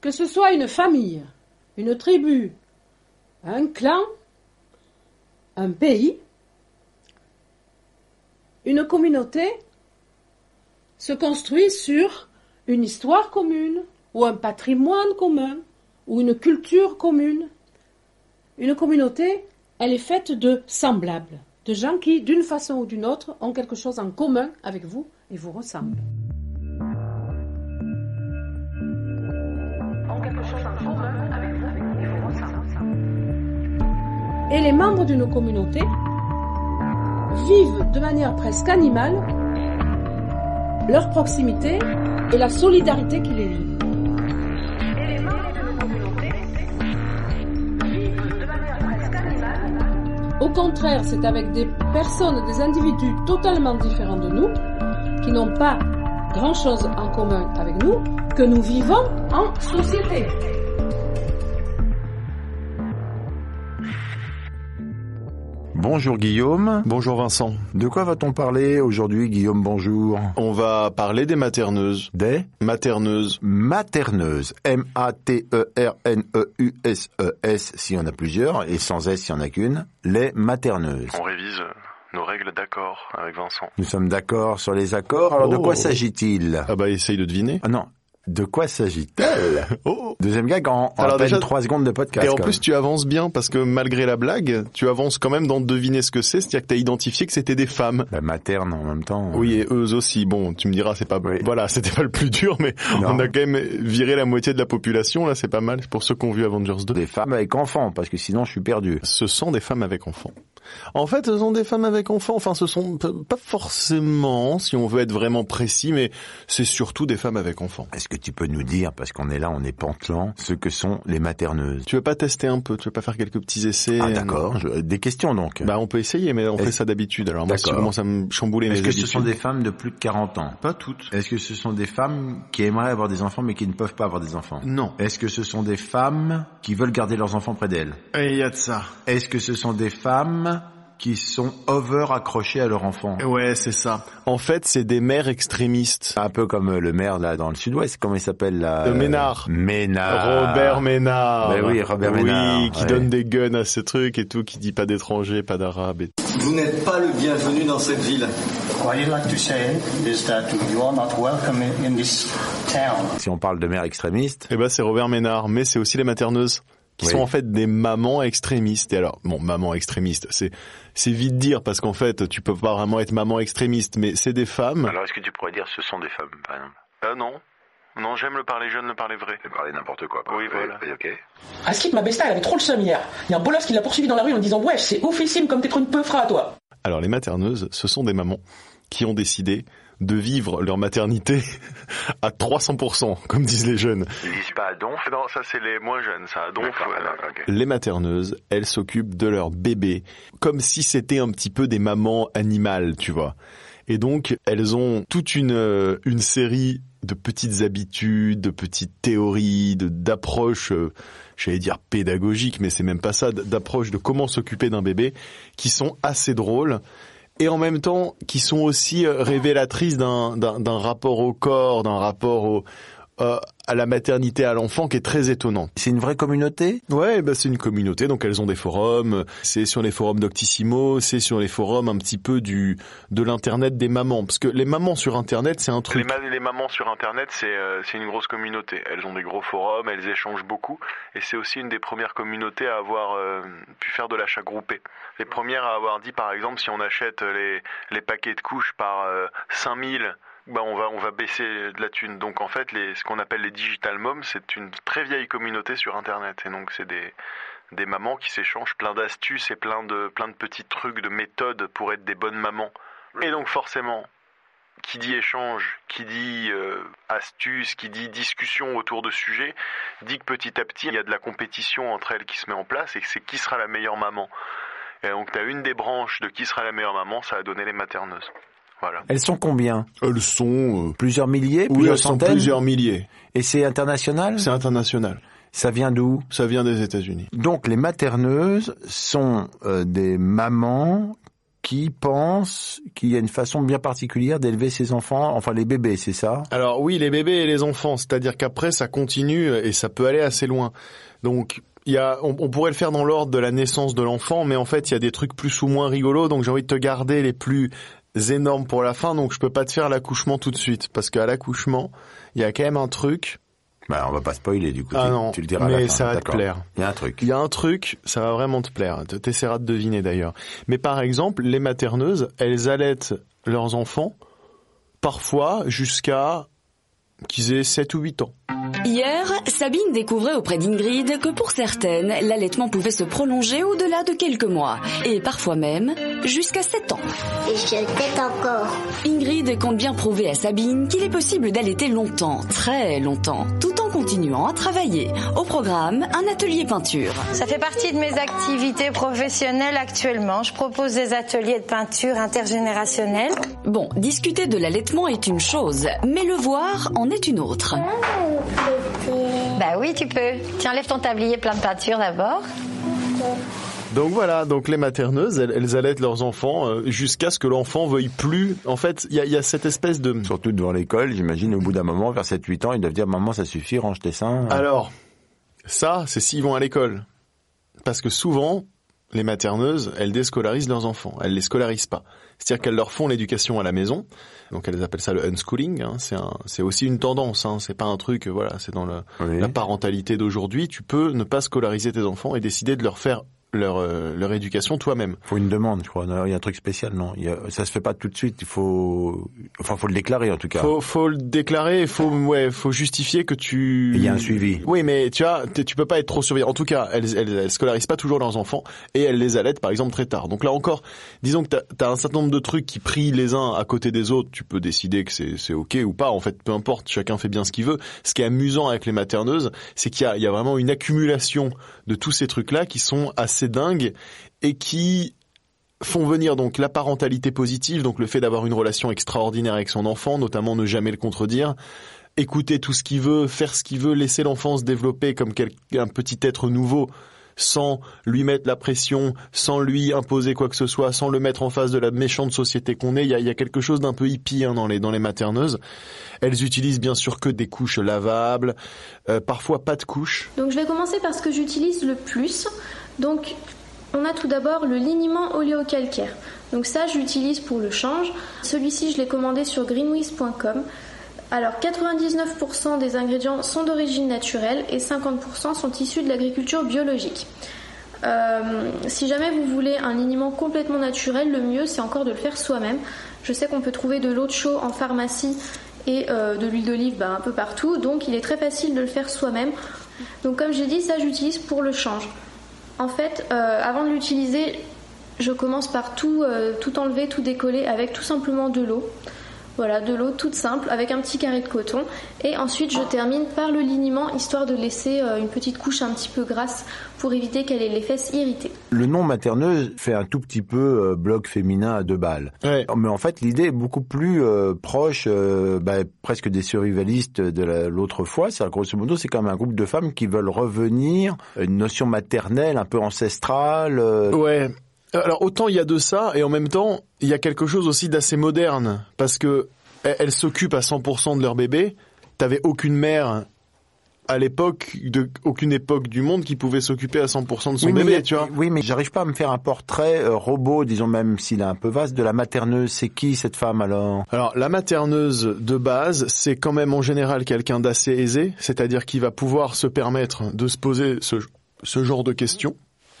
Que ce soit une famille, une tribu, un clan, un pays, une communauté se construit sur une histoire commune ou un patrimoine commun ou une culture commune. Une communauté, elle est faite de semblables, de gens qui, d'une façon ou d'une autre, ont quelque chose en commun avec vous et vous ressemblent. Et les membres d'une communauté vivent de manière presque animale leur proximité et la solidarité qui les lie. Au contraire, c'est avec des personnes, des individus totalement différents de nous, qui n'ont pas grand-chose en commun avec nous, que nous vivons en société. Bonjour Guillaume. Bonjour Vincent. De quoi va-t-on parler aujourd'hui Guillaume Bonjour? On va parler des materneuses. Des? Materneuses. Materneuses. M-A-T-E-R-N-E-U-S-E-S si on a plusieurs et sans S si on a qu'une. Les materneuses. On révise nos règles d'accord avec Vincent. Nous sommes d'accord sur les accords. Alors de quoi Oh. s'agit-il? Ah bah essaye de deviner. Ah non. De quoi s'agit-elle Oh Deuxième gag en, en Alors déjà- trois secondes de podcast. Et en plus tu avances bien parce que malgré la blague, tu avances quand même dans deviner ce que c'est, c'est-à-dire que tu as identifié que c'était des femmes. La materne en même temps. Oui, et eux aussi. Bon, tu me diras, c'est pas Oui. voilà, c'était pas le plus dur, mais Non. on a quand même viré la moitié de la population. Là, c'est pas mal pour ceux qui ont vu Avengers 2. Des femmes avec enfants, parce que sinon je suis perdu. Ce sont des femmes avec enfants. En fait, ce sont des femmes avec enfants. Enfin, ce sont pas forcément, si on veut être vraiment précis, mais c'est surtout des femmes avec enfants. Est-ce que tu peux nous dire, parce qu'on est là, on est pantelant, ce que sont les materneuses Tu veux pas tester un peu Tu veux pas faire quelques petits essais Ah d'accord, je- des questions donc. Bah, on peut essayer, mais on fait ça d'habitude. Alors moi, si tu D'accord. commences à me chambouler mes Est-ce que ce sont des femmes de plus de 40 ans? Pas toutes. Est-ce que ce sont des femmes qui aimeraient avoir des enfants mais qui ne peuvent pas avoir des enfants? Non. Est-ce que ce sont des femmes qui veulent garder leurs enfants près d'elles? Et il y a de ça. Est-ce que ce sont des femmes qui sont over accrochées à leur enfant Ouais, c'est ça. En fait, c'est des mères extrémistes. Un peu comme euh, le maire là dans le sud-ouest, comment il s'appelle là De Ménard. Ménard. Robert Ménard. Ben oui, Robert Oui, Ménard, qui ouais. donne des guns à ce truc et tout, qui dit pas d'étrangers, pas d'arabes. Et... Vous n'êtes pas le bienvenu dans cette ville. What I'd like to say is that you are not welcome in, in this town. Si on parle de mère extrémiste, Eh ben, c'est Robert Ménard, mais c'est aussi les materneuses. Qui Oui. sont en fait des mamans extrémistes. Et alors, bon, maman extrémiste, c'est, c'est vite dire parce qu'en fait, tu peux pas vraiment être maman extrémiste, mais c'est des femmes. alors est-ce que tu pourrais dire ce sont des femmes par exemple? Ah non. Non, j'aime le parler jeune, le parler vrai. Vais parler n'importe quoi. Oui, voilà. ok. À Skip, ma besta, elle avait trop le seum hier. Il y a un bolos qui l'a poursuivi dans la rue en disant Ouais, c'est oufissime comme t'es trop une peufra, toi. Alors les materneuses, ce sont des mamans qui ont décidé de vivre leur maternité à 300%, comme disent les jeunes. Ils disent pas donf Non, ça c'est les moins jeunes, ça. Ok. les materneuses, elles s'occupent de leur bébé comme si c'était un petit peu des mamans animales, tu vois. Et donc, elles ont toute une euh, une série de petites habitudes, de petites théories, de d'approches, euh, j'allais dire pédagogiques, mais c'est même pas ça, d'approches de comment s'occuper d'un bébé, qui sont assez drôles et en même temps qui sont aussi euh, révélatrices d'un rapport au corps, d'un rapport au euh, à la maternité à l'enfant qui est très étonnante. C'est une vraie communauté? Ouais, bah c'est une communauté, donc elles ont des forums. C'est sur les forums Doctissimo, c'est sur les forums un petit peu du de l'internet des mamans, parce que les mamans sur internet, c'est un truc. Les, les, mamans sur internet, c'est euh, c'est une grosse communauté. Elles ont des gros forums, elles échangent beaucoup, et c'est aussi une des premières communautés à avoir euh, pu faire de l'achat groupé. Les premières à avoir dit, par exemple, si on achète les les paquets de couches par euh, 5000 bah on va on va baisser de la thune. Donc en fait, les, ce qu'on appelle les digital moms, c'est une très vieille communauté sur Internet. Et donc c'est des des mamans qui s'échangent plein d'astuces et plein de plein de petits trucs, de méthodes pour être des bonnes mamans. Et donc forcément, qui dit échange, qui dit euh, astuce, qui dit discussion autour de sujets, dit que petit à petit il y a de la compétition entre elles qui se met en place et que c'est qui sera la meilleure maman. Et donc tu as une des branches de qui sera la meilleure maman, ça a donné les materneuses. Voilà. Elles sont combien Elles sont euh, plusieurs milliers, oui, plusieurs elles sont centaines. plusieurs milliers. Et c'est international C'est international. Ça vient d'où Ça vient des États-Unis. Donc les materneuses sont euh, des mamans qui pensent qu'il y a une façon bien particulière d'élever ses enfants, enfin les bébés, c'est ça? Alors oui, les bébés et les enfants, c'est-à-dire qu'après ça continue et ça peut aller assez loin. Donc il y a, on, on pourrait le faire dans l'ordre de la naissance de l'enfant, mais en fait il y a des trucs plus ou moins rigolos, donc j'ai envie de te garder les plus énormes pour la fin, donc je peux pas te faire l'accouchement tout de suite, parce qu'à l'accouchement, il y a quand même un truc. Bah on va pas spoiler du coup, Ah tu, non, tu le diras à mais la fin. ça va te plaire. Il y a un truc. Il y a un truc, ça va vraiment te plaire. T'essaieras de deviner d'ailleurs. Mais par exemple, les materneuses, elles allaitent leurs enfants parfois jusqu'à qu'ils aient 7 ou 8 ans. Hier, Sabine découvrait auprès d'Ingrid que pour certaines, l'allaitement pouvait se prolonger au-delà de quelques mois, et parfois même jusqu'à 7 ans. Et je tête encore. Ingrid compte bien prouver à Sabine qu'il est possible d'allaiter longtemps, très longtemps, tout en continuant à travailler. Au programme, un atelier peinture. Ça fait partie de mes activités professionnelles actuellement. Je propose des ateliers de peinture intergénérationnelle. Bon, discuter de l'allaitement est une chose, mais le voir en est une autre. Bah oui, tu peux. Tiens, lève ton tablier plein de peinture d'abord. Donc voilà, donc les materneuses, elles, elles allaitent leurs enfants euh, jusqu'à ce que l'enfant veuille plus. En fait, il y a, il y a cette espèce de... Surtout devant l'école, j'imagine, au bout d'un moment, vers 7-8 ans, ils doivent dire, maman, ça suffit, range tes seins. Alors, ça, c'est s'ils vont à l'école. Parce que souvent, les materneuses, elles déscolarisent leurs enfants. Elles les scolarisent pas. C'est-à-dire qu'elles leur font l'éducation à la maison. Donc elles appellent ça le unschooling. Hein. C'est un, c'est aussi une tendance. Hein. C'est pas un truc, voilà, c'est dans le, Oui. la parentalité d'aujourd'hui. Tu peux ne pas scolariser tes enfants et décider de leur faire leur euh, leur éducation toi-même. Faut une demande, je crois. Il y a un truc spécial, non il y a, Ça se fait pas tout de suite. Il faut, enfin, faut le déclarer en tout cas. Faut faut le déclarer, faut ouais, faut justifier que tu. Il y a un suivi. Oui, mais tu vois, tu peux pas être trop surveillant. En tout cas, elles, elles, elles scolarisent pas toujours leurs enfants et elles les allaitent, par exemple, très tard. Donc là encore, disons que t'as as un certain nombre de trucs qui prient les uns à côté des autres. Tu peux décider que c'est c'est ok ou pas. En fait, peu importe. Chacun fait bien ce qu'il veut. Ce qui est amusant avec les materneuses, c'est qu'il y a, il y a vraiment une accumulation de tous ces trucs-là qui sont assez dingues et qui font venir donc la parentalité positive, donc le fait d'avoir une relation extraordinaire avec son enfant, notamment ne jamais le contredire, écouter tout ce qu'il veut, faire ce qu'il veut, laisser l'enfant se développer comme un petit être nouveau sans lui mettre la pression, sans lui imposer quoi que ce soit, sans le mettre en face de la méchante société qu'on est. Il y a, quelque chose d'un peu hippie hein, dans les dans materneuses. Elles utilisent bien sûr que des couches lavables, euh, parfois pas de couches. Donc je vais commencer par ce que j'utilise le plus. Donc on a tout d'abord le liniment oléocalcaire. Donc ça j'utilise pour le change. Celui-ci je l'ai commandé sur greenwiz.com. Alors 99% des ingrédients sont d'origine naturelle et 50% sont issus de l'agriculture biologique. Euh, si jamais vous voulez un liniment complètement naturel, le mieux c'est encore de le faire soi-même. Je sais qu'on peut trouver de l'eau de chaux en pharmacie et euh, de l'huile d'olive bah, un peu partout, donc il est très facile de le faire soi-même. Donc comme j'ai dit, ça j'utilise pour le change. En fait, euh, avant de l'utiliser, je commence par euh, tout enlever, tout décoller avec tout simplement de l'eau. Voilà, de l'eau toute simple avec un petit carré de coton. Et ensuite, je termine par le liniment, histoire de laisser euh, une petite couche un petit peu grasse pour éviter qu'elle ait les fesses irritées. Le nom materneuse fait un tout petit peu euh, bloc féminin à deux balles. Ouais. Mais en fait, l'idée est beaucoup plus euh, proche, euh, bah, presque des survivalistes de la- l'autre fois. C'est grosso modo, c'est quand même un groupe de femmes qui veulent revenir à une notion maternelle un peu ancestrale. euh, Ouais. Alors autant il y a de ça et en même temps il y a quelque chose aussi d'assez moderne parce que elles elles s'occupent à 100% de leur bébé. T'avais aucune mère à l'époque de aucune époque du monde qui pouvait s'occuper à 100% de son oui, bébé, mais, tu vois. Oui, mais j'arrive pas à me faire un portrait euh, robot, disons même s'il est un peu vaste, de la materneuse. C'est qui cette femme alors? Alors la materneuse de base, c'est quand même en général quelqu'un d'assez aisé, c'est-à-dire qui va pouvoir se permettre de se poser ce, ce genre de questions.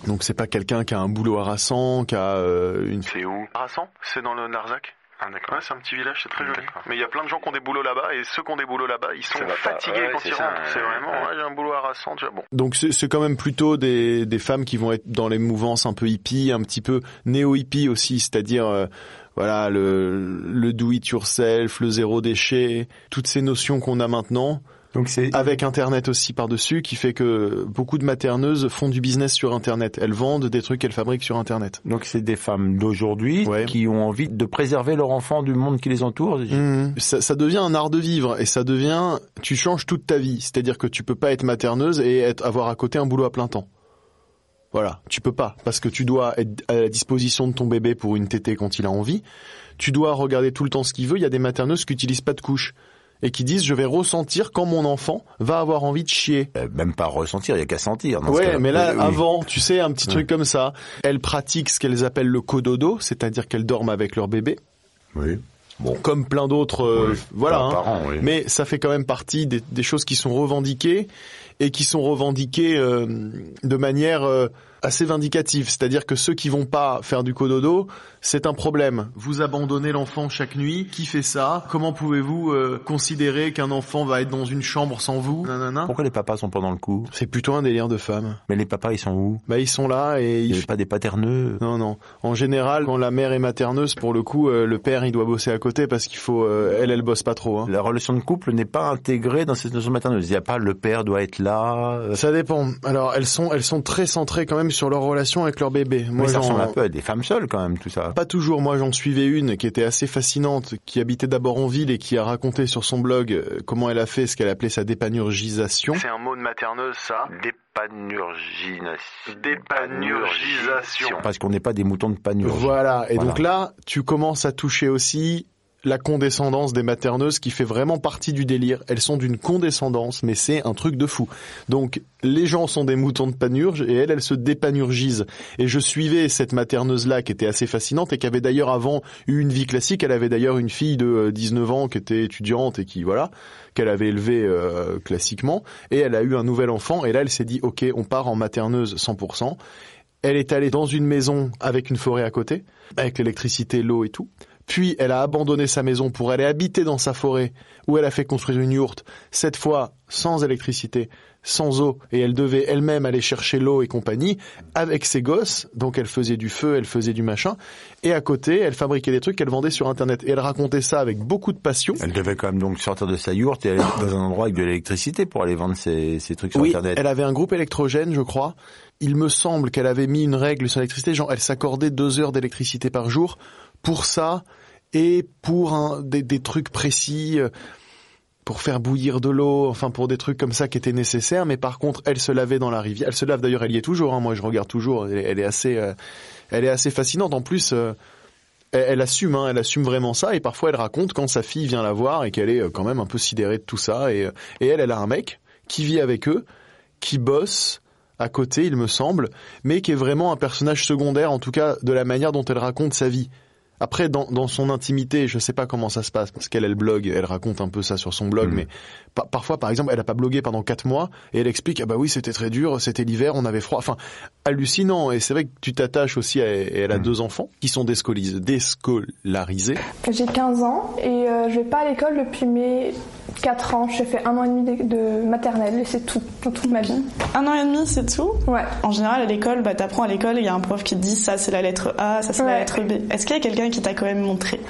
Donc c'est pas quelqu'un qui a un boulot harassant, qui a euh, une. C'est où Rassan C'est dans le Narzac ah d'accord. Ouais, c'est un petit village, c'est très joli. Mais il y a plein de gens qui ont des boulots là-bas et ceux qui ont des boulots là-bas, ils sont fatigués ouais, quand ils rentrent. C'est vraiment, ouais, j'ai un boulot harassant. Tu vois, bon. Donc c'est quand même plutôt des, des femmes qui vont être dans les mouvances un peu hippie, un petit peu néo-hippie aussi, c'est-à-dire euh, voilà le, le do it yourself, le zéro déchet, toutes ces notions qu'on a maintenant. Donc c'est avec Internet aussi par-dessus, qui fait que beaucoup de materneuses font du business sur Internet. Elles vendent des trucs qu'elles fabriquent sur Internet. Donc c'est des femmes d'aujourd'hui Ouais. qui ont envie de préserver leur enfant du monde qui les entoure. Mhm. Ça, ça devient un art de vivre et ça devient, tu changes toute ta vie. C'est-à-dire que tu peux pas être materneuse et être, avoir à côté un boulot à plein temps. Voilà, tu peux pas parce que tu dois être à la disposition de ton bébé pour une tétée quand il a envie. Tu dois regarder tout le temps ce qu'il veut. Il y a des materneuses qui utilisent pas de couche et qui disent je vais ressentir quand mon enfant va avoir envie de chier. Euh, même pas ressentir, il y a qu'à sentir. dans Ouais, mais là, Euh, oui. avant, tu sais, un petit truc comme ça. Elles pratiquent ce qu'elles appellent le cododo, c'est-à-dire qu'elles dorment avec leur bébé. Oui. Bon. Comme plein d'autres, euh, Oui, voilà. hein. parents, oui. Mais ça fait quand même partie des, des choses qui sont revendiquées et qui sont revendiquées euh, de manière euh, assez vindicative. C'est-à-dire que ceux qui vont pas faire du cododo, c'est un problème. Vous abandonnez l'enfant chaque nuit. Qui fait ça? Comment pouvez-vous euh, considérer qu'un enfant va être dans une chambre sans vous? Nanana. Pourquoi les papas sont pas dans le coup? C'est plutôt un délire de femme. Mais les papas, ils sont où? Bah ils sont là et Il ils a pas des paterneux non, non. En général, quand la mère est materneuse, pour le coup, euh, le père, il doit bosser à côté parce qu'il faut... euh, elle, elle bosse pas trop. Hein. La relation de couple n'est pas intégrée dans cette notion materneuse. Il n'y a pas le père doit être là. euh, Ça dépend. Alors, elles sont, elles sont très centrées quand même sur leur relation avec leur bébé. Moi, mais ça j'en- ressemble un peu à des femmes seules quand même, tout ça. Pas toujours. Moi, j'en suivais une qui était assez fascinante, qui habitait d'abord en ville et qui a raconté sur son blog euh, comment elle a fait ce qu'elle appelait sa dépanurgisation. C'est un mot de materneuse, ça Dépanurgination. Dépanurgisation. Parce qu'on n'est pas des moutons de panurge. Voilà. Et Voilà. donc là, tu commences à toucher aussi la condescendance des materneuses qui fait vraiment partie du délire. Elles sont d'une condescendance, mais c'est un truc de fou. Donc, les gens sont des moutons de panurge et elle, elle se dépanurgise. Et je suivais cette materneuse-là qui était assez fascinante et qui avait d'ailleurs avant eu une vie classique. Elle avait d'ailleurs une fille de euh, 19 ans qui était étudiante et qui, voilà, qu'elle avait élevée euh, classiquement. Et elle a eu un nouvel enfant et là, elle s'est dit, OK, on part en materneuse 100%. Elle est allée dans une maison avec une forêt à côté, avec l'électricité, l'eau et tout. Puis elle a abandonné sa maison pour aller habiter dans sa forêt, où elle a fait construire une yourte, cette fois sans électricité, sans eau, et elle devait elle-même aller chercher l'eau et compagnie, avec ses gosses, donc elle faisait du feu, elle faisait du machin, et à côté, elle fabriquait des trucs qu'elle vendait sur Internet. Et elle racontait ça avec beaucoup de passion. Elle devait quand même donc sortir de sa yourte et aller dans un endroit avec de l'électricité pour aller vendre ses, ses trucs sur Oui, Internet. elle avait un groupe électrogène, je crois. Il me semble qu'elle avait mis une règle sur l'électricité, genre elle s'accordait deux heures d'électricité par jour pour ça et pour un, des, des trucs précis, euh, pour faire bouillir de l'eau, enfin pour des trucs comme ça qui étaient nécessaires. Mais par contre, elle se lavait dans la rivière. Elle se lave d'ailleurs, elle y est toujours. hein, moi, je regarde toujours. Elle, est- assez, euh, elle est assez fascinante. En plus. euh, elle, assume, hein, elle assume vraiment ça, et parfois elle raconte quand sa fille vient la voir et qu'elle est euh, quand même un peu sidérée de tout ça, et, et elle, elle a un mec qui vit avec eux, qui bosse à côté, il me semble, mais qui est vraiment un personnage secondaire, en tout cas de la manière dont elle raconte sa vie. Après, dans, dans son intimité, je sais pas comment ça se passe, parce qu'elle, elle blogue, elle raconte un peu ça sur son blog, mais pa- parfois, par exemple, elle a pas blogué pendant quatre mois, et elle explique, ah bah oui, c'était très dur, c'était l'hiver, on avait froid, enfin, hallucinant, et c'est vrai que tu t'attaches aussi à, et elle a deux enfants, qui sont déscolarisés. J'ai 15 ans et euh, je vais pas à l'école depuis mes 4 ans. J'ai fait un an et demi de, de maternelle et c'est tout, dans toute ma vie. Un an et demi, c'est tout? Ouais. En général, à l'école, bah, t'apprends à l'école, il y a un prof qui te dit ça c'est la lettre A, ça c'est la lettre B. Est-ce qu'il y a quelqu'un qui t'a quand même montré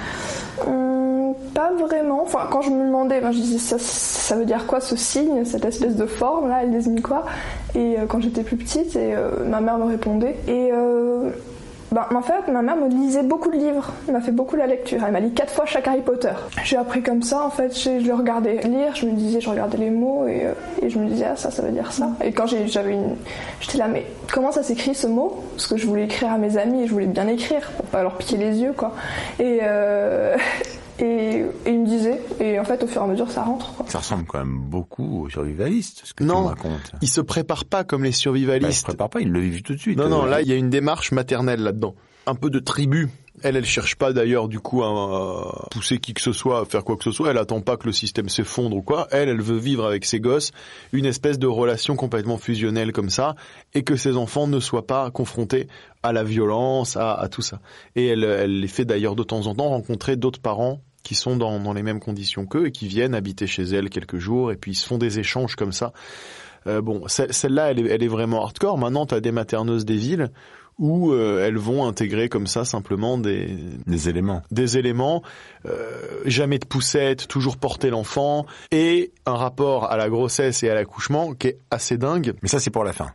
Hum, pas vraiment. Quand je me demandais, ben, je disais ça, ça veut dire quoi ce signe, cette espèce de forme là, elle désigne quoi? Et euh, quand j'étais plus petite, et euh, ma mère me répondait. Euh, ben, en fait, ma mère me lisait beaucoup de livres. Elle m'a fait beaucoup la lecture. Elle m'a lu quatre fois chaque Harry Potter. J'ai appris comme ça. En fait, je, le regardais lire. Je me disais, je regardais les mots et, euh, et je me disais, ah ça, ça veut dire ça. Et quand j'avais une, j'étais là, mais comment ça s'écrit ce mot? Parce que je voulais écrire à mes amis et je voulais bien écrire pour pas leur piquer les yeux, quoi. Et euh, Et, et il me disait, et en fait, au fur et à mesure, ça rentre. Quoi. Ça ressemble quand même beaucoup aux survivalistes, ce que tu me Non, racontes. ils se préparent pas comme les Bah, ils se survivalistes. préparent pas, ils le vivent tout de suite. non, non, Euh, là, il y a une démarche maternelle là-dedans. Un peu de tribu. Elle, elle cherche pas d'ailleurs du coup à pousser qui que ce soit à faire quoi que ce soit. Elle attend pas que le système s'effondre ou quoi. Elle, elle veut vivre avec ses gosses une espèce de relation complètement fusionnelle comme ça et que ses enfants ne soient pas confrontés à la violence, à, à tout ça. Et elle, elle les fait d'ailleurs de temps en temps rencontrer d'autres parents qui sont dans, dans les mêmes conditions qu'eux et qui viennent habiter chez elle quelques jours et puis ils se font des échanges comme ça. Euh, bon, ce- celle-là, elle est, elle est vraiment hardcore. Maintenant, tu as des materneuses des villes où euh, elles vont intégrer comme ça simplement des, des éléments. des éléments, euh, jamais de poussette, toujours porter l'enfant, et un rapport à la grossesse et à l'accouchement qui est assez dingue. Mais ça, c'est pour la fin.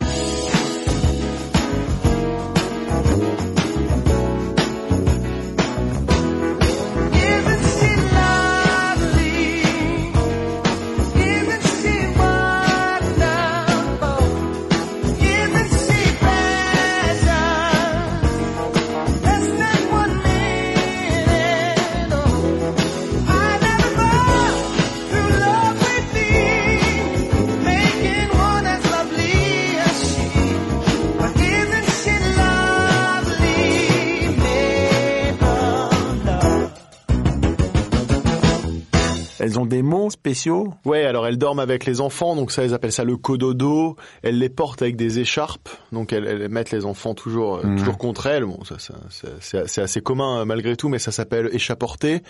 Elles ont des mots spéciaux Ouais, alors elles dorment avec les enfants, donc ça, elles appellent ça le cododo. Elles les portent avec des écharpes, donc elles, elles mettent les enfants toujours, euh, Mhm. toujours contre elles. Bon, ça, ça, c'est c'est assez commun euh, malgré tout, mais ça s'appelle échapporté.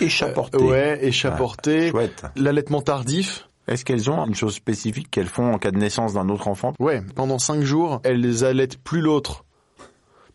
Échapporté. Euh, ouais, échapporté. Ah, chouette. L'allaitement tardif. Est-ce qu'elles ont une chose spécifique qu'elles font en cas de naissance d'un autre enfant? Ouais, pendant cinq jours, elles les allaitent plus l'autre.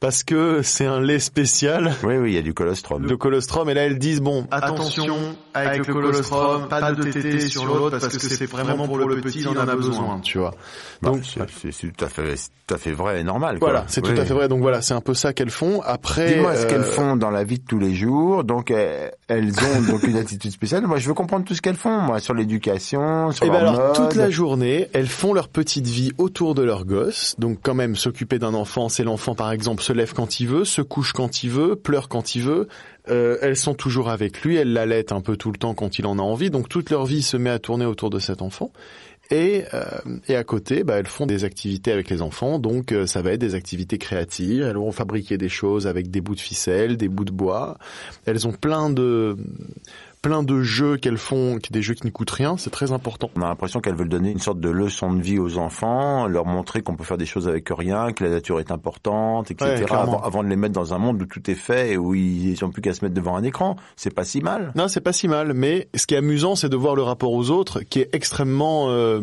Parce que c'est un lait spécial Oui, oui, il y a du colostrum. de colostrum, et là elles disent, bon, attention, avec le colostrum, pas de tété sur l'autre, parce que c'est vraiment pour le petit, il en a besoin, tu vois. Bah, Donc, c'est- tout à fait, c'est tout à fait vrai et normal. quoi. Voilà, c'est Oui. tout à fait vrai. Donc voilà, c'est un peu ça qu'elles font. Après, Dis-moi ce euh, qu'elles font dans la vie de tous les jours. Donc euh, elles ont donc une attitude spéciale. Moi, je veux comprendre tout ce qu'elles font, moi, sur l'éducation, sur Eh ben leur alors, mode. toute la journée, elles font leur petite vie autour de leur gosse. Donc quand même, s'occuper d'un enfant, c'est l'enfant par exemple se lève quand il veut, se couche quand il veut, pleure quand il veut. Euh, elles sont toujours avec lui, elles l'allaitent un peu tout le temps quand il en a envie. Donc toute leur vie se met à tourner autour de cet enfant. Et, euh, et à côté, bah, elles font des activités avec les enfants, donc euh, ça va être des activités créatives. Elles vont fabriquer des choses avec des bouts de ficelle, des bouts de bois. Elles ont plein de plein de jeux qu'elles font, des jeux qui ne coûtent rien. C'est très important. On a l'impression qu'elles veulent donner une sorte de leçon de vie aux enfants, leur montrer qu'on peut faire des choses avec rien, que la nature est importante, etc. Ouais, avant, avant de les mettre dans un monde où tout est fait et où ils n'ont plus qu'à se mettre devant un écran. C'est pas si mal. Non, c'est pas si mal, mais ce qui est amusant, c'est de voir le rapport aux autres, qui est extrêmement... Euh,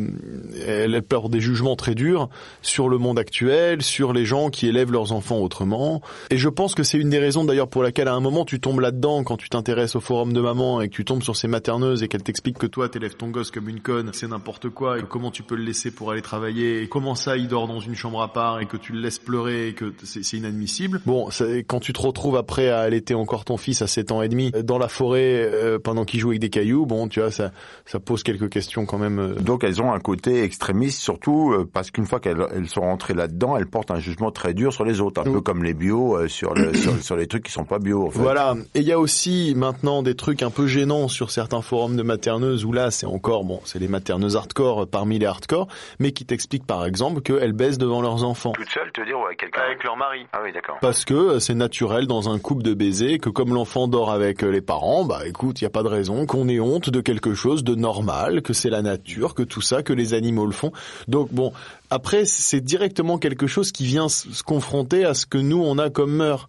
elle porte des jugements très durs sur le monde actuel, sur les gens qui élèvent leurs enfants autrement. Et je pense que c'est une des raisons d'ailleurs pour laquelle à un moment tu tombes là-dedans quand tu t'intéresses au forum de maman et que tu tombes sur ces materneuses et qu'elles t'expliquent que toi t'élèves ton gosse comme une conne, c'est n'importe quoi, et que comment tu peux le laisser pour aller travailler, et comment ça il dort dans une chambre à part et que tu le laisses pleurer et que c'est inadmissible. Bon, quand tu te retrouves après à allaiter encore ton fils à 7 ans et demi euh, dans la forêt euh, pendant qu'il joue avec des cailloux, bon, tu vois, ça, ça pose quelques questions quand même. euh. Donc elles ont un côté extrémiste, surtout euh, parce qu'une fois qu'elles elles sont rentrées là-dedans, elles portent un jugement très dur sur les autres, un peu comme les bio euh, sur, le, sur, sur les trucs qui sont pas bio. En fait. Voilà. Et il y a aussi maintenant des trucs un peu gênants sur certains forums de materneuses où là c'est encore bon, c'est les materneuses hardcore parmi les hardcore, mais qui t'expliquent par exemple qu'elles baissent devant leurs enfants. Toute seule, te dire ou avec quelqu'un Avec leur mari. Ah oui, d'accord. Parce que euh, c'est naturel dans un couple de baisers que comme l'enfant dort avec euh, les parents, bah écoute, il y a pas de raison qu'on ait honte de quelque chose de normal, que c'est la nature, que tout ça, que les animaux le font. Donc bon, après c'est directement quelque chose qui vient se confronter à ce que nous on a comme mœurs.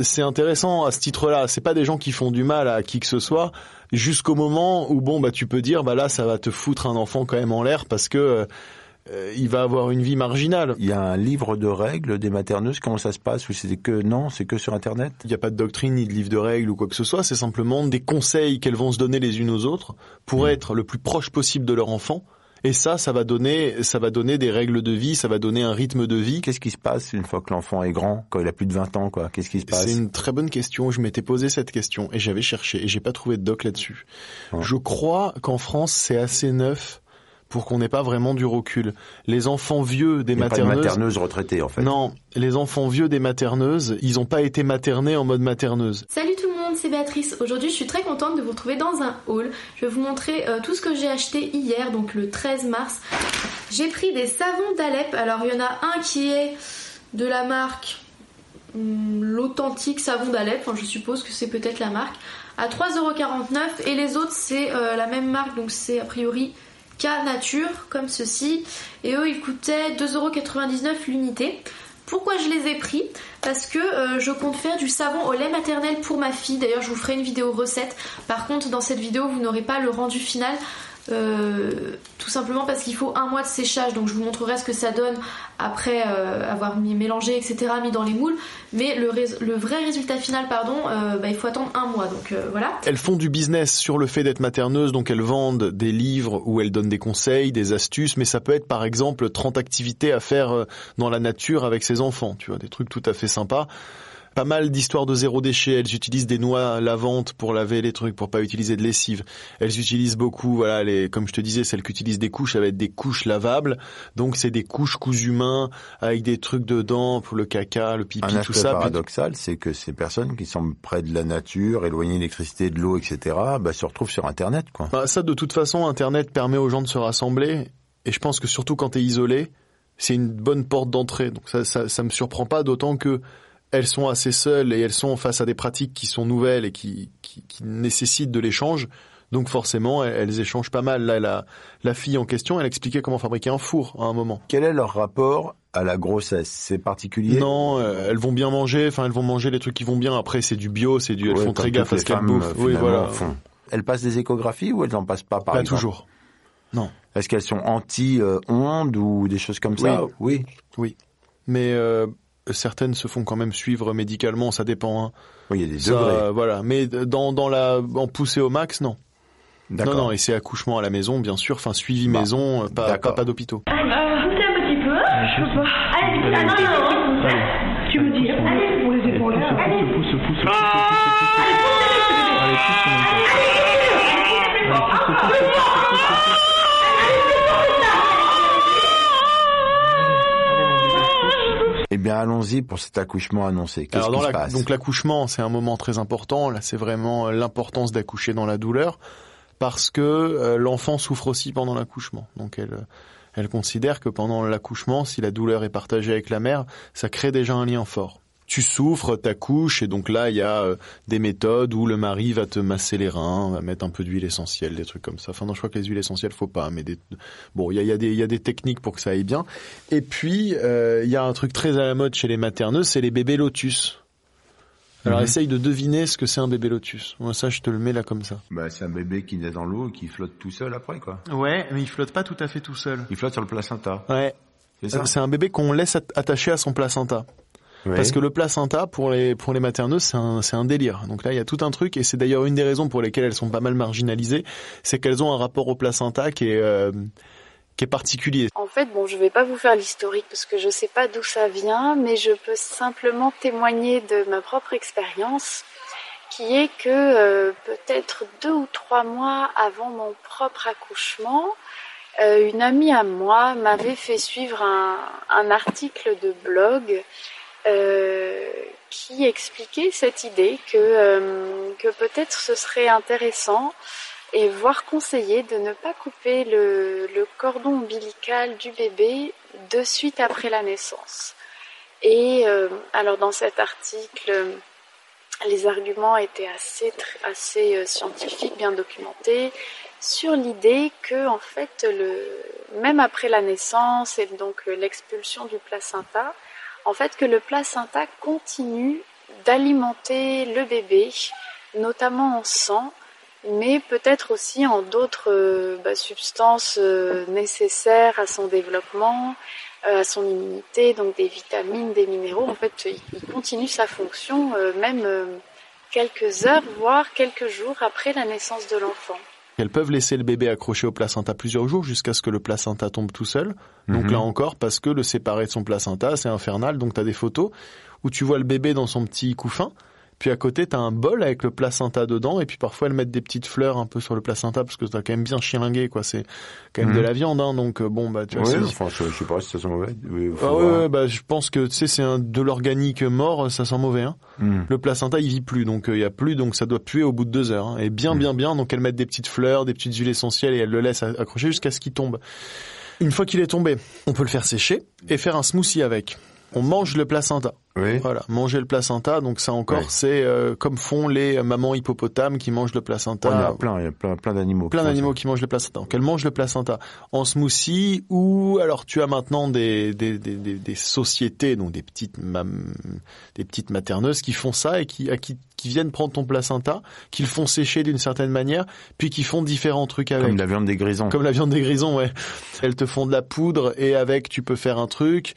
C'est intéressant à ce titre-là. C'est pas des gens qui font du mal à qui que ce soit, jusqu'au moment où bon bah tu peux dire bah là ça va te foutre un enfant quand même en l'air parce que euh, euh, il va avoir une vie marginale. Il y a un livre de règles des materneuses, comment ça se passe? Ou c'est que non, c'est que sur Internet? Il n'y a pas de doctrine ni de livre de règles ou quoi que ce soit, c'est simplement des conseils qu'elles vont se donner les unes aux autres pour être le plus proche possible de leur enfant. Et ça, ça va donner, ça va donner des règles de vie, ça va donner un rythme de vie. Qu'est-ce qui se passe une fois que l'enfant est grand, quand il a plus de 20 ans, quoi? Qu'est-ce qui se passe? C'est une très bonne question. Je m'étais posé cette question et j'avais cherché et j'ai pas trouvé de doc là-dessus. Je crois qu'en France, c'est assez neuf pour qu'on n'ait pas vraiment du recul. Les enfants vieux des Il y a pas de materneuses... materneuses retraitées, en fait. Non, les enfants vieux des materneuses, ils n'ont pas été maternés en mode materneuse. Salut tout le monde, c'est Béatrice. Aujourd'hui, je suis très contente de vous retrouver dans un haul. Je vais vous montrer euh, tout ce que j'ai acheté hier, donc le 13 mars. J'ai pris des savons d'Alep. Alors, il y en a un qui est de la marque hum, l'authentique savon d'Alep. Enfin, je suppose que c'est peut-être la marque. À 3,49€ et les autres, c'est euh, la même marque, donc c'est a priori K Nature, comme ceci. Et eux, ils coûtaient 2,99€ l'unité. Pourquoi je les ai pris? Parce que euh, je compte faire du savon au lait maternel pour ma fille. D'ailleurs, je vous ferai une vidéo recette. Par contre, dans cette vidéo, vous n'aurez pas le rendu final. Euh, tout simplement parce qu'il faut un mois de séchage. Donc je vous montrerai ce que ça donne après euh, avoir mis mélangé etc mis dans les moules. Mais le, le vrai résultat final pardon euh, bah, il faut attendre un mois. Donc voilà. Elles font du business sur le fait d'être materneuses, donc elles vendent des livres où elles donnent des conseils, des astuces, mais ça peut être par exemple 30 activités à faire dans la nature avec ses enfants, tu vois, des trucs tout à fait sympas. Pas mal d'histoires de zéro déchet. Elles utilisent des noix lavantes pour laver les trucs, pour pas utiliser de lessive. Elles utilisent beaucoup, voilà, les, comme je te disais, celles qui utilisent des couches, ça va être des couches lavables. Donc c'est des couches cousu main avec des trucs dedans pour le caca, le pipi, Un tout ça. Paradoxal, c'est que ces personnes qui sont près de la nature, éloignées de l'électricité, de l'eau, etc., bah, se retrouvent sur Internet, quoi. Bah, ça, de toute façon, Internet permet aux gens de se rassembler. Et je pense que surtout quand tu es isolé, c'est une bonne porte d'entrée. Donc ça, ça, ça me surprend pas, d'autant que elles sont assez seules et elles sont face à des pratiques qui sont nouvelles et qui, qui, qui nécessitent de l'échange. Donc forcément, elles, elles échangent pas mal. Là, la, la fille en question, elle expliquait comment fabriquer un four à un moment. Quel est leur rapport à la grossesse? C'est particulier? Non, euh, elles vont bien manger. Enfin, elles vont manger les trucs qui vont bien. Après, c'est du bio, c'est du. Elles Ouais, font très gaffe à ce qu'elles bouffent. Oui, voilà. font. Elles passent des échographies ou elles n'en passent pas, par Pas exemple? toujours. Non. Est-ce qu'elles sont anti-ondes ou des choses comme ça? Oui. Oui. Mais euh, certaines se font quand même suivre médicalement, ça dépend. Hein. Oui, il y a des Ça, degrés. euh, voilà. Mais dans, dans la, en poussée au max, non. Non, D'accord. non, et c'est accouchement à la maison, bien sûr. Enfin, suivi maison, euh, pas, pas, d'accord. pas d'hôpitaux. Un petit peu. Je peux pas. Allez, ah non, non, non. Tu veux dire Allez, pour les épaules. Allez. Pousse, pousse, Eh bien, allons-y pour cet accouchement annoncé. Qu'est-ce Alors, qui dans se la- passe donc l'accouchement, c'est un moment très important. Là, c'est vraiment euh, l'importance d'accoucher dans la douleur, parce que euh, l'enfant souffre aussi pendant l'accouchement. Donc elle, elle considère que pendant l'accouchement, si la douleur est partagée avec la mère, ça crée déjà un lien fort. Tu souffres, t'accouches, et donc là, il y a euh, des méthodes où le mari va te masser les reins, va mettre un peu d'huile essentielle, des trucs comme ça. Enfin, non, je crois que les huiles essentielles, faut pas, mais des... bon, il y a, y, a des- il y a des techniques pour que ça aille bien. Et puis, euh, il y a un truc très à la mode chez les materneuses, c'est les bébés lotus. Alors Mhm. essaye de deviner ce que c'est un bébé lotus. Moi ça je te le mets là comme ça. bah, C'est un bébé qui naît dans l'eau et qui flotte tout seul après, quoi. Ouais, mais il flotte pas tout à fait tout seul. Il flotte sur le placenta. Ouais. C'est ça C'est un bébé qu'on laisse at- attaché à son placenta. Parce que le placenta pour les pour les materneuses c'est un c'est un délire. Donc là il y a tout un truc et c'est d'ailleurs une des raisons pour lesquelles elles sont pas mal marginalisées, c'est qu'elles ont un rapport au placenta qui est euh, qui est particulier. En fait, bon, je vais pas vous faire l'historique parce que je sais pas d'où ça vient, mais je peux simplement témoigner de ma propre expérience, qui est que euh, peut-être deux ou trois mois avant mon propre accouchement, euh, une amie à moi m'avait fait suivre un, un article de blog euh, qui expliquait cette idée que, euh, que peut-être ce serait intéressant et voire conseillé de ne pas couper le, cordon ombilical du bébé de suite après la naissance. Et euh, alors dans cet article, les arguments étaient assez, assez euh, scientifiques, bien documentés, sur l'idée que en fait, le, même après la naissance et donc euh, l'expulsion du placenta, en fait que le placenta continue d'alimenter le bébé, notamment en sang, mais peut-être aussi en d'autres euh, bah, substances euh, nécessaires à son développement, euh, à son immunité, donc des vitamines, des minéraux. En fait, il, continue sa fonction même quelques heures, voire quelques jours après la naissance de l'enfant. Elles peuvent laisser le bébé accroché au placenta plusieurs jours jusqu'à ce que le placenta tombe tout seul. Donc Mhm. là encore, parce que le séparer de son placenta, c'est infernal. Donc tu as des photos où tu vois le bébé dans son petit couffin, Puis à côté, t'as un bol avec le placenta dedans, et puis parfois elles mettent des petites fleurs un peu sur le placenta parce que t'as quand même bien chilingué, quoi. C'est quand même Mhm. de la viande, hein, donc euh, bon, bah tu vois. Enfin, je, je sais pas si ça sent mauvais. Ah ouais, voir. ouais, bah je pense que tu sais c'est un de l'organique mort, ça sent mauvais. Hein. Hmm. Le placenta il vit plus, donc euh, il y a plus, donc ça doit puer au bout de deux heures. hein. Et bien, bien, bien. Donc elles mettent des petites fleurs, des petites huiles essentielles et elles le laissent accrocher jusqu'à ce qu'il tombe. Une fois qu'il est tombé, on peut le faire sécher et faire un smoothie avec. On mange le placenta. Oui. Voilà, manger le placenta, donc ça encore, c'est euh, comme font les mamans hippopotames qui mangent le placenta. Il y en a plein, il y a plein, plein d'animaux. Plein d'animaux qui mangent le placenta. Donc elle mange le placenta en smoothie ou alors tu as maintenant des des, des, des, des sociétés, donc des petites mam- des petites materneuses qui font ça et qui à qui qui viennent prendre ton placenta, qui le font sécher d'une certaine manière, puis qui font différents trucs avec. Comme la viande des grisons. Comme la viande des grisons, ouais. Elles te font de la poudre et avec tu peux faire un truc,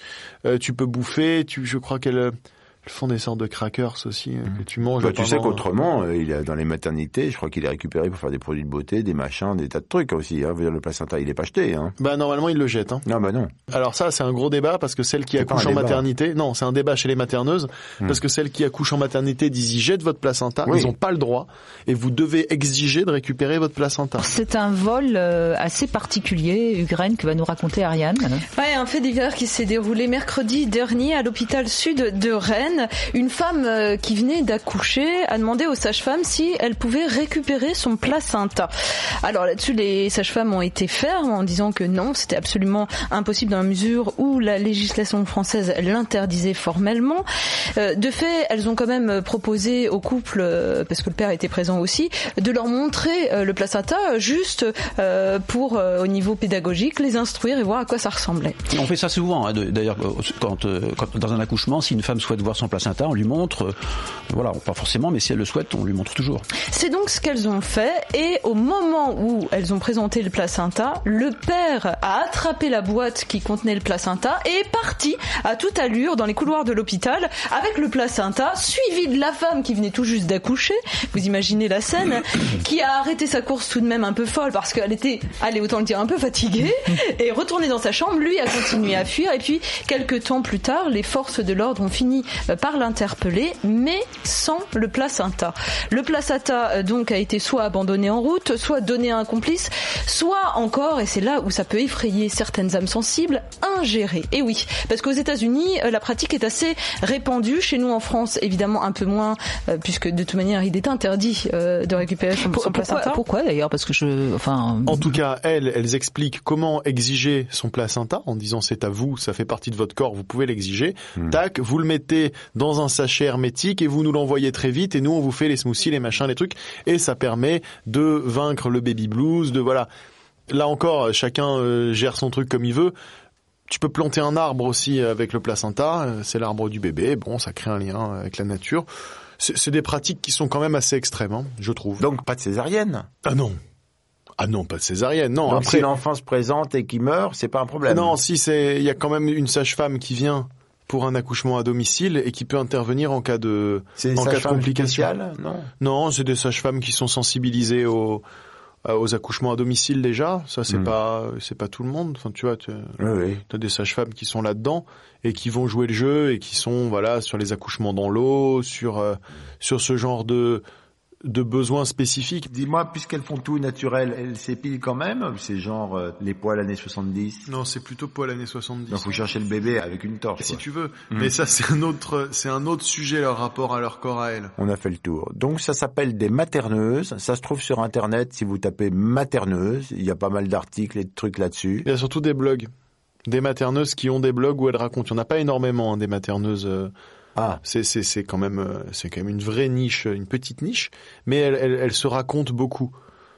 euh, tu peux bouffer, tu je crois qu'elles elles font des sortes de crackers aussi euh, que tu manges. Bah, tu sais pendant- qu'autrement, euh, il est dans les maternités, je crois qu'il est récupéré pour faire des produits de beauté, des machins, des tas de trucs aussi. Hein. Le placenta, il est pas jeté. Hein. Bah normalement ils le jettent. Hein. Non, bah non. Alors ça, c'est un gros débat parce que celles qui un en débat. maternité, non, c'est un débat chez les materneuses Hmm. parce que celles qui accouchent en maternité disent ils jettent votre placenta, Oui. ils n'ont pas le droit et vous devez exiger de récupérer votre placenta. C'est un vol euh, assez particulier, Ukraine, que va nous raconter Ariane. Ouais, un fait divers qui s'est déroulé mercredi dernier à l'hôpital sud de Rennes. Une femme euh, qui venait d'accoucher a demandé aux sages-femmes si elle pouvait récupérer son placenta. Alors là-dessus, les sages-femmes ont été fermes en disant que non, c'était absolument impossible dans la mesure où la législation française l'interdisait formellement. Euh, de fait, elles ont quand même proposé au couple, euh, parce que le père était présent aussi, de leur montrer le placenta juste pour, au niveau pédagogique, les instruire et voir à quoi ça ressemblait. On fait ça souvent. hein, D'ailleurs, quand- dans un accouchement, si une femme souhaite voir son placenta, on lui montre. euh, voilà, pas forcément, mais si elle le souhaite, on lui montre toujours. C'est donc ce qu'elles ont fait et au moment où elles ont présenté le placenta, le père a attrapé la boîte qui contenait le placenta et est parti à toute allure dans les couloirs de l'hôpital avec le placenta, suivi de la femme qui venait tout juste d'accoucher. Vous imaginez la scène, qui a arrêté sa course tout de même un peu folle parce qu'elle était, allez autant le dire, un peu fatiguée et retourné dans sa chambre. Lui a continué à fuir et puis quelques temps plus tard, les forces de l'ordre ont fini par l'interpeller, mais sans le placenta. Le placenta euh, donc a été soit abandonné en route, soit donné à un complice, soit encore, et c'est là où ça peut effrayer certaines âmes sensibles, ingéré. Et oui, parce qu'aux États-Unis, euh, la pratique est assez répandue. Chez nous en France, évidemment un peu moins, euh, puisque de toute manière, il est interdit euh, de récupérer son, placenta. pourquoi d'ailleurs? Parce que je, enfin, En tout cas, elles, elles expliquent comment exiger son placenta en disant c'est à vous, ça fait partie de votre corps, vous pouvez l'exiger. Tac, vous le mettez dans un sachet hermétique et vous nous l'envoyez très vite et nous on vous fait les smoothies, les machins, les trucs et ça permet de vaincre le baby blues, de voilà. Là encore, chacun euh, gère son truc comme il veut. Tu peux planter un arbre aussi avec le placenta, euh, c'est l'arbre du bébé, bon, ça crée un lien avec la nature. C'est c'est des pratiques qui sont quand même assez extrêmes, hein, je trouve. Donc pas de césarienne? Ah non. Ah non, pas de césarienne, non. Donc après, si l'enfant se présente et qu'il meurt, c'est pas un problème. non, si c'est, il y a quand même une sage-femme qui vient pour un accouchement à domicile et qui peut intervenir en cas de, C'est des en cas de spéciales Non? Non, c'est des sages-femmes qui sont sensibilisées aux, aux accouchements à domicile déjà. Ça, c'est Hmm. pas, c'est pas tout le monde. Enfin, tu vois, tu Oui, oui. as des sages-femmes qui sont là-dedans et qui vont jouer le jeu et qui sont, voilà, sur les accouchements dans l'eau, sur, euh, sur ce genre de, de besoins spécifiques. Dis-moi, puisqu'elles font tout naturel, elles s'épilent quand même C'est genre euh, les poils années 70 Non, c'est plutôt pas l'année 70. Donc faut chercher le bébé avec une torche. Si quoi. tu veux. Mm. Mais ça, c'est un autre, c'est un autre sujet, leur rapport à leur corps à elles. On a fait le tour. Donc ça s'appelle des materneuses. Ça se trouve sur Internet. Si vous tapez materneuse, il y a pas mal d'articles et de trucs là-dessus. Il y a surtout des blogs. Des materneuses qui ont des blogs où elles racontent. Il n'y en a pas énormément, hein, des materneuses. euh, Ah, c'est, c'est, c'est quand même, euh, c'est quand même une vraie niche, une petite niche. Mais elles, elles se racontent beaucoup.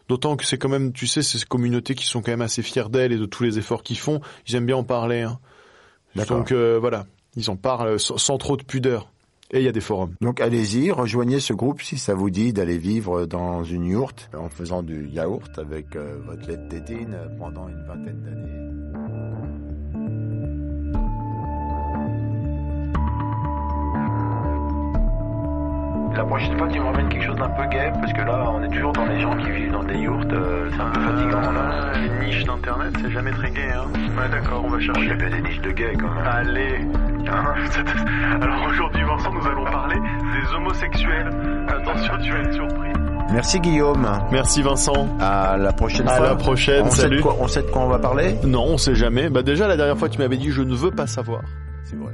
D'autant que c'est quand même, tu sais, ces communautés qui sont quand même assez fières d'elles et de tous les efforts qu'ils font. Ils aiment bien en parler. Hein. Donc euh, voilà, ils en parlent sans, sans trop de pudeur. Et il y a des forums. Donc allez-y, rejoignez ce groupe si ça vous dit d'aller vivre dans une yourte en faisant du yaourt avec euh, votre lait de tétine pendant une vingtaine d'années. La prochaine fois, tu me ramènes quelque chose d'un peu gay, parce que là, on est toujours dans les gens qui vivent dans des yourtes, euh, c'est un peu fatigant là. Les niches d'internet, c'est jamais très gay, hein. Ouais, d'accord, on va Il y chercher. a bien des niches de gays quand même. Allez, Alors aujourd'hui, Vincent, nous allons parler des homosexuels. Attention, tu vas être surpris. Merci Guillaume. Merci Vincent. À la prochaine À fois. la prochaine, On sait salut. de quoi- on sait de quoi on va parler? Non, on sait jamais. Bah déjà la dernière fois tu m'avais dit je ne veux pas savoir. C'est vrai.